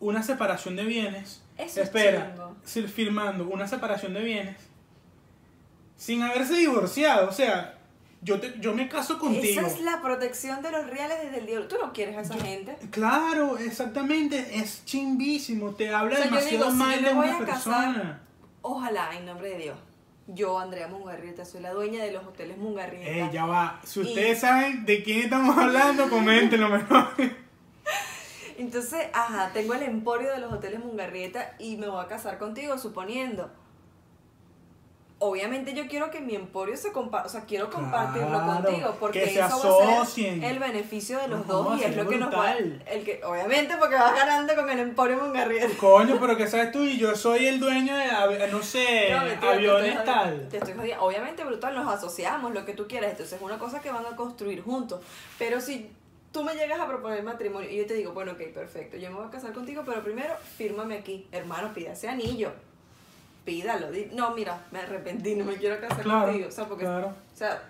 una separación de bienes. Eso es espera, si- firmando una separación de bienes sin haberse divorciado, o sea, yo te, yo me caso contigo. Esa es la protección de los reales desde el diablo. Tú no quieres a esa gente. Claro, exactamente, es chimbísimo, te habla O sea, yo demasiado digo, mal de una casar- persona. Ojalá, en nombre de Dios, Yo, Andrea Mungarrieta, soy la dueña de los hoteles Mungarrieta. Eh, ya va. Si ustedes saben de quién estamos hablando, coméntenlo mejor. <laughs> Entonces, ajá, tengo el emporio de los hoteles Mungarrieta y me voy a casar contigo, suponiendo. Obviamente yo quiero que mi emporio se comparta, o sea, quiero compartirlo Claro, contigo, porque eso va a ser el beneficio de los No, dos y es lo que nos va, el que, obviamente porque vas ganando con el emporio Mungarrieta. Coño, pero que sabes tú y yo soy el dueño de, no sé, No, mentira, te aviones tal. Te estoy jodiendo. Obviamente, brutal, nos asociamos, lo que tú quieras. Entonces, es una cosa que van a construir juntos. Pero si tú me llegas a proponer matrimonio y yo te digo, bueno, ok, perfecto, yo me voy a casar contigo, pero primero, fírmame aquí. Hermano, pida ese anillo. Pídalo. di- No, mira, me arrepentí, no me quiero casar Claro, contigo. O sea, porque, claro. o sea,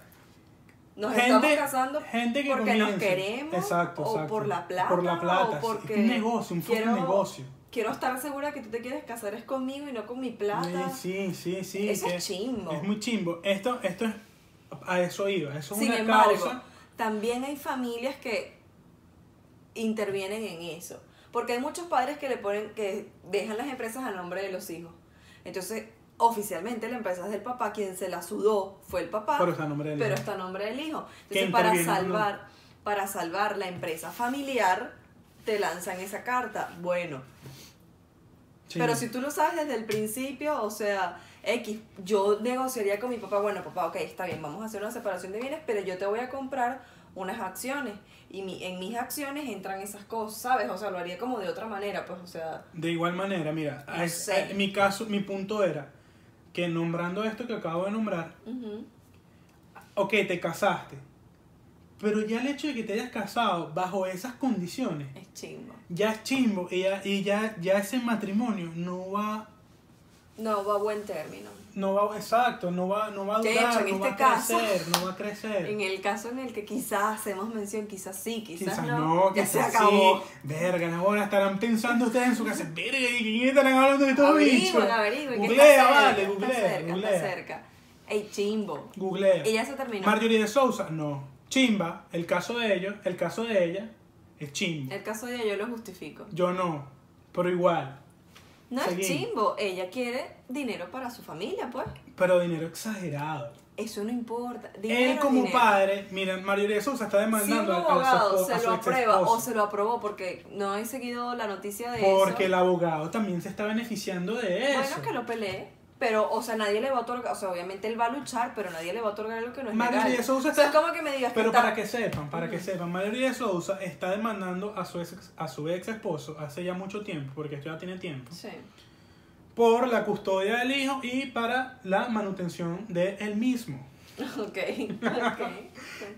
nos Gente- estamos casando gente que porque nos queremos Exacto, o exacto. por la plata Por la plata, o porque Es un negocio, un quiero- negocio. quiero estar segura que tú te quieres casar es conmigo y no con mi plata. Sí, sí, sí. Eso que es chimbo. Es muy chimbo. Esto, esto es. A eso iba. Eso es Sin una embargo, causa. también hay familias que intervienen en eso. Porque hay muchos padres que le ponen, que dejan las empresas a nombre de los hijos. Entonces, oficialmente la empresa es del papá, quien se la sudó fue el papá, Pero está a nombre del pero hijo. está a nombre del hijo. Que Entonces, para salvar, para salvar la empresa familiar, te lanzan esa carta. Bueno, Sí. pero si tú lo sabes desde el principio, o sea, X, yo negociaría con mi papá, bueno, papá, ok, está bien, vamos a hacer una separación de bienes, pero yo te voy a comprar unas acciones y mi, en mis acciones entran esas cosas, ¿sabes? O sea, lo haría como de otra manera, pues, o sea, De igual manera, mira, No es- sé. mi caso, mi punto era que nombrando esto que acabo de nombrar, ujú, ok, te casaste, pero ya el hecho de que te hayas casado bajo esas condiciones, es chimbo. ya es chimbo y ya, y ya, ya ese matrimonio no va, No, va a buen término. no va, exacto, no va, no va a De durar, hecho, en no va a este caso- crecer, no va a crecer. En el caso en el que quizás hacemos mención, quizás sí, quizás, Quizás no, no, ya quizás se acabó. sí. Verga, ahora estarán pensando ustedes en su casa. Verga, ¿y quién estarán hablando de todo bicho? Averigüen, Googlea, está cerca, vale, googlea, cerca, está googlea. cerca. Ey, chimbo. Googlea. Ya se terminó. Marjorie de Sousa, no. Chimba, el caso de ellos, el caso de ella, es chimbo. El caso de ella yo lo justifico. Yo no, pero igual. No es chimbo, ella quiere dinero para su familia, pues. Pero dinero exagerado. Eso no importa. Dinero Él como dinero. padre, mira, de Sousa está demandando a- su abogado a se su lo aprueba o se lo aprobó porque no he seguido la noticia de Porque el eso. abogado también se está beneficiando de eso. Bueno, que lo pelee. Pero, o sea, nadie le va a otorgar, o sea, obviamente él va a luchar, pero nadie le va a otorgar algo que no es Marjorie legal. Sousa O sea, es está- como que me digas Pero que para que sepan, para que sepan, María de Sousa está demandando a su ex, a su ex esposo hace ya mucho tiempo, porque esto ya tiene tiempo, Sí. por la custodia del hijo y para la manutención de él mismo. <laughs> <laughs> Ok, ok.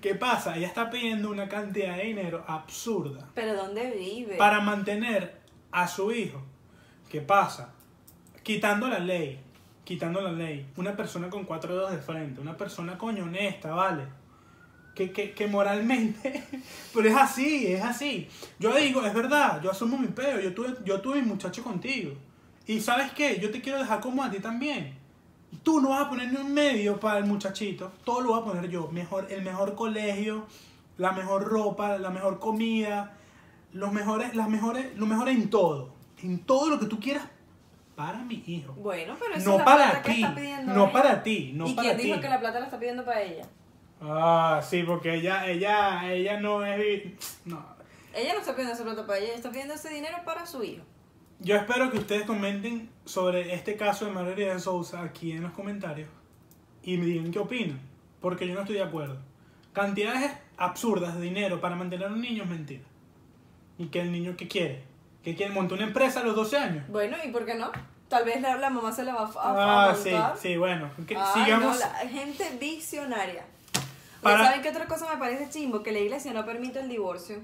¿Qué pasa? Ella está pidiendo una cantidad de dinero absurda Pero ¿dónde vive? para mantener a su hijo. ¿Qué pasa? Quitando la ley, quitando la ley, una persona con cuatro dedos de frente, una persona coño honesta, ¿vale? Que, que, que moralmente, <laughs> pero es así, es así. Yo digo, es verdad, yo asumo mi peo, yo tuve, yo tuve mi muchacho contigo. Y sabes qué, yo te quiero dejar como a ti también. Tú no vas a poner ni un medio para el muchachito, todo lo voy a poner yo. Mejor, el mejor colegio, la mejor ropa, la mejor comida, los mejores, las mejores, lo mejor en todo. En todo lo que tú quieras para mi hijo. Bueno, pero esa No es la para plata que ti, está pidiendo no ella. para ti, no ¿Y para quién ti. dijo que la plata la está pidiendo para ella? Ah, sí, porque ella, ella, ella no es... No. Ella no está pidiendo esa plata para ella, ella está pidiendo ese dinero para su hijo. Yo espero que ustedes comenten sobre este caso de María de Sousa aquí en los comentarios y me digan qué opinan, porque yo no estoy de acuerdo. Cantidades absurdas de dinero para mantener a un niño es mentira. ¿Y que el niño qué quiere? ¿Que quiere montar una empresa a los 12 años? Bueno, ¿y por qué no? Tal vez la, la mamá se la va a, a- Ah, sí, sí, bueno. que Ay, sigamos. no, la gente visionaria. Para- ¿Saben qué otra cosa me parece chimbo? Que la iglesia no permite el divorcio.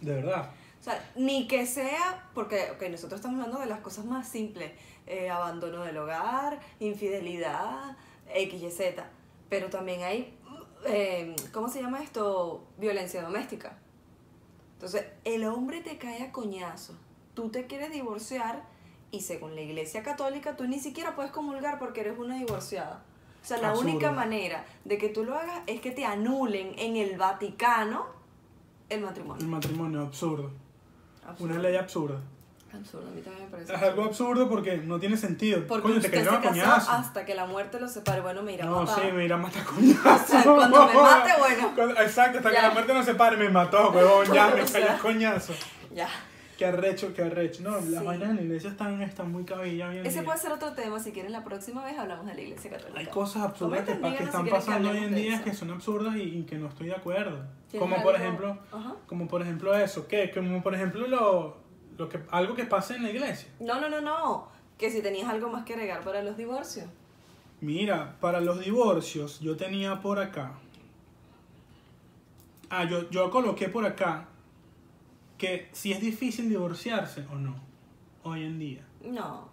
De verdad. O sea, ni que sea, porque ok, nosotros estamos hablando de las cosas más simples, eh, abandono del hogar, infidelidad, X, Y, Z, pero también hay, eh, ¿cómo se llama esto? Violencia doméstica. Entonces, el hombre te cae a coñazo, tú te quieres divorciar y según la iglesia católica tú ni siquiera puedes comulgar porque eres una divorciada. O sea, la Absurdo. única manera de que tú lo hagas es que te anulen en el Vaticano el El matrimonio. matrimonio absurdo. Absurdo. Una ley absurda. Absurdo, a mí también me parece. Es algo absurdo porque no tiene sentido. Porque Coño, te usted se a casó hasta que la muerte lo separe. Bueno, mira, No, matado. sí, me irá a matar coñazo. <laughs> O sea, cuando me mate, bueno. Exacto, hasta Ya. que la muerte no se pare, me mató, huevón, ya <laughs> me O sea. cayó coñazo. Ya. Qué arrecho, qué arrecho. No, las Sí. vainas en la iglesia están, están muy cabilla hoy en Ese día. puede ser otro tema. Si quieren, la próxima vez hablamos de la iglesia católica. Hay cosas absurdas que, están si quieren que pasando hoy en día que son absurdas y, y que no estoy de acuerdo. ¿Tienes Como por ejemplo, Ajá. como por ejemplo eso, ¿qué? Como por ejemplo lo, lo que, algo que pasa en la iglesia. No, no, no, no. Que si tenías algo más que agregar para los divorcios. Mira, para los divorcios yo tenía por acá. Ah, yo, yo coloqué por acá que si es difícil divorciarse o no, hoy en día. No,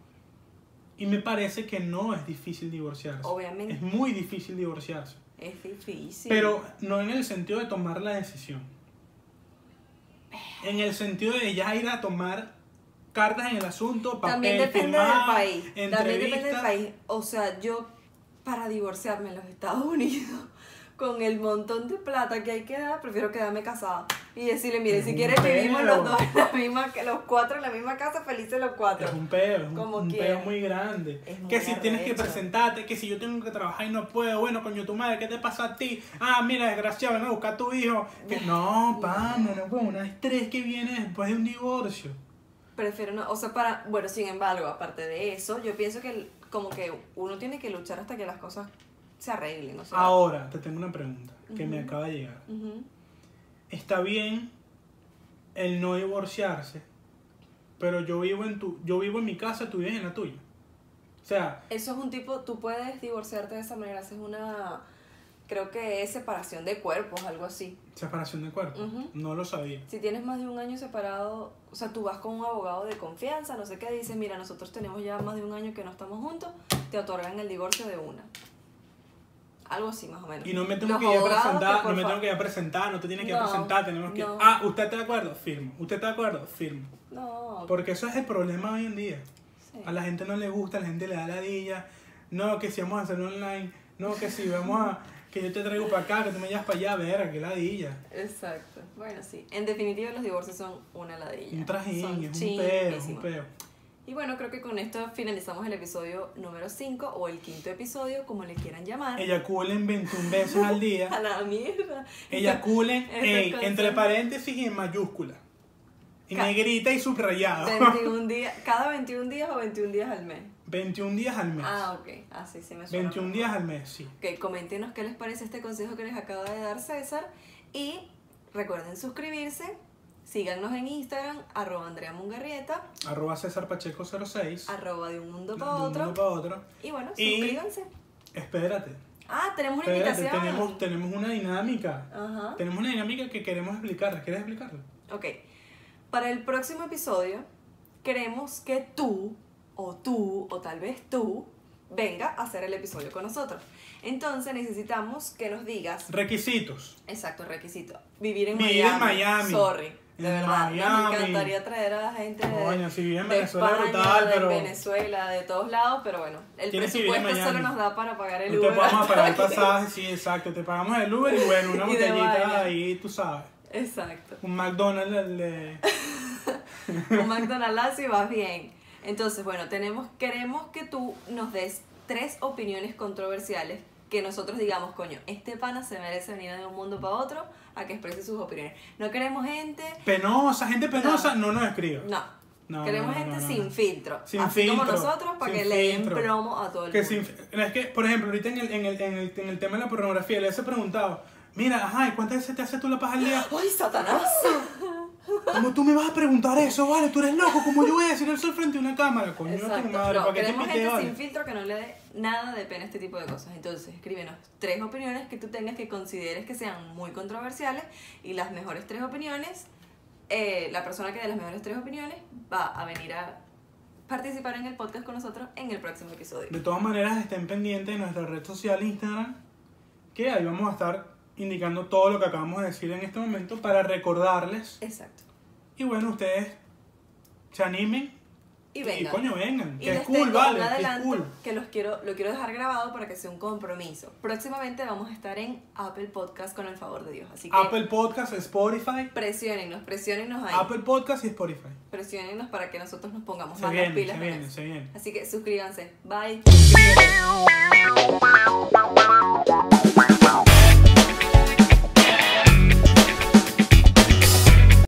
Y me parece que no es difícil divorciarse. obviamente Es muy difícil divorciarse. es difícil. Pero no en el sentido de tomar la decisión. En el sentido de ya ir a tomar cartas en el asunto, papel, También depende del país. También depende del país. O sea, yo para divorciarme en los Estados <laughs> Unidos, con el montón de plata que hay que dar, prefiero quedarme casada. Y decirle, mire, Es si quieres vivimos los dos en la misma, los cuatro en la misma casa, felices los cuatro. Es un peo, es un, Como un peo muy grande. Muy que si tienes que presentarte, que si yo tengo que trabajar y no puedo, bueno, coño, tu madre, ¿qué te pasa a ti? Ah, mira, desgraciado, ven a buscar a tu hijo. Que, no, pana, no, bueno, un estrés que viene después de un divorcio. Prefiero no, o sea, para, bueno, sin embargo, aparte de eso, yo pienso que como que uno tiene que luchar hasta que las cosas se arreglen, o sea. Ahora, te tengo una pregunta que me acaba de llegar. Ujú. Está bien el no divorciarse, pero yo vivo en tu, yo vivo en mi casa, tú vives en la tuya. O sea, Eso es un tipo, tú puedes divorciarte de esa manera, haces una, creo que es separación de cuerpos, algo así. separación de cuerpo. Ujú. No lo sabía. Si tienes más de un año separado, o sea, tú vas con un abogado de confianza, no sé qué, dices, mira, nosotros tenemos ya más de un año que no estamos juntos, te otorgan el divorcio de una. Algo así, más o menos. Y no me tengo Los que a abogados presentar, que, no me tengo que ir a presentar, no te tienes que a No, presentar, tenemos que... no. Ah, ¿usted está de acuerdo? Firmo. ¿Usted está de acuerdo? Firmo. No, Porque eso es el problema hoy en día. sí. A la gente no le gusta, a la gente le da ladilla. No, que si vamos a hacerlo online. No, que si vamos a... Que yo te traigo para acá, que tú me llevas para allá, verga, que ladilla. Exacto. Bueno, sí. En definitiva, los divorcios son una ladilla. Un trajín, Son es un peo, es un peo. Y bueno, creo que con esto finalizamos el episodio número 5 o el quinto episodio, como le quieran llamar. Eyaculen 21 veces al día. <laughs> A la mierda. Eyaculen ey, entre paréntesis y en mayúscula. Y Ca- negrita y subrayado. 21 <laughs> días, cada 21 días o 21 días al mes. 21 días al mes. Ah, ok. Así sí me suena. 21 mejor. días al mes, sí. Ok, coméntenos qué les parece este consejo que les acaba de dar César. Y recuerden suscribirse. Síganos en Instagram, arroba Andrea Mungarrieta, Arroba César Pacheco 06. arroba de un mundo de para un otro. mundo para otro. Y bueno, Y- suscríbanse. Espérate. Ah, tenemos una Espérate, invitación. tenemos, tenemos una dinámica. Ajá. Tenemos una dinámica que queremos explicarla. ¿Quieres explicarla? Ok. Para el próximo episodio, queremos que tú, o tú, o tal vez tú, venga a hacer el episodio con nosotros. Entonces necesitamos que nos digas, Requisitos. exacto, requisito, vivir en Vivir en Miami. Miami. Sorry, de verdad. Miami. encantaría traer a la gente de, Coño, si vive en de Venezuela España, brutal, de pero Venezuela, de todos lados, pero bueno, el presupuesto solo Miami. nos da para pagar el no te Uber. vamos a pagar el pasaje, sí, exacto. Te pagamos el Uber y bueno, una <laughs> Y de botellita ahí, tú sabes. Exacto. Un McDonald's el de... <laughs> un McDonald's y vas bien. Entonces, bueno, tenemos, queremos que tú nos des tres opiniones controversiales que nosotros digamos, coño, este pana se merece venir de un mundo para otro a que exprese sus opiniones. No queremos gente, Penosa, gente penosa, no, nos escriba. no. No, queremos no, no, gente sin filtro. Sin así como filtro, nosotros, para que le den plomo a todo el Que mundo. sin- es que, por ejemplo, ahorita en el, en el, en el, en el tema de la pornografía, le he preguntado, mira, ajá, ¿y cuántas veces te haces tú la paja al día? <gasps> ¡Ay, Satanás! Como tú me vas a preguntar eso, vale, tú eres loco, como yo voy a decir el sol frente a una cámara? Coño, Exacto. tu madre, No, ¿para te queremos pité, gente vale? sin filtro que no le dé nada de pena a este tipo de cosas. Entonces, escríbenos tres opiniones que tú tengas que consideres que sean muy controversiales y las mejores tres opiniones, eh, la persona que dé las mejores tres opiniones va a venir a participar en el podcast con nosotros en el próximo episodio. De todas maneras, estén pendientes de nuestra red social Instagram, que ahí vamos a estar indicando todo lo que acabamos de decir en este momento para recordarles. Exacto. Y bueno, ustedes se animen y Y vengan. coño, vengan. Y Que es cool, vale. Que es cool. que los quiero, lo quiero dejar grabado para que sea un compromiso. Próximamente vamos a estar en Apple Podcast con el favor de Dios. Así que Apple Podcast, Spotify. presionennos, presionennos ahí. Apple Podcast y Spotify. Presionennos para que nosotros nos pongamos Se más viene, las pilas se con viene, eso. se viene. Así que suscríbanse. Bye.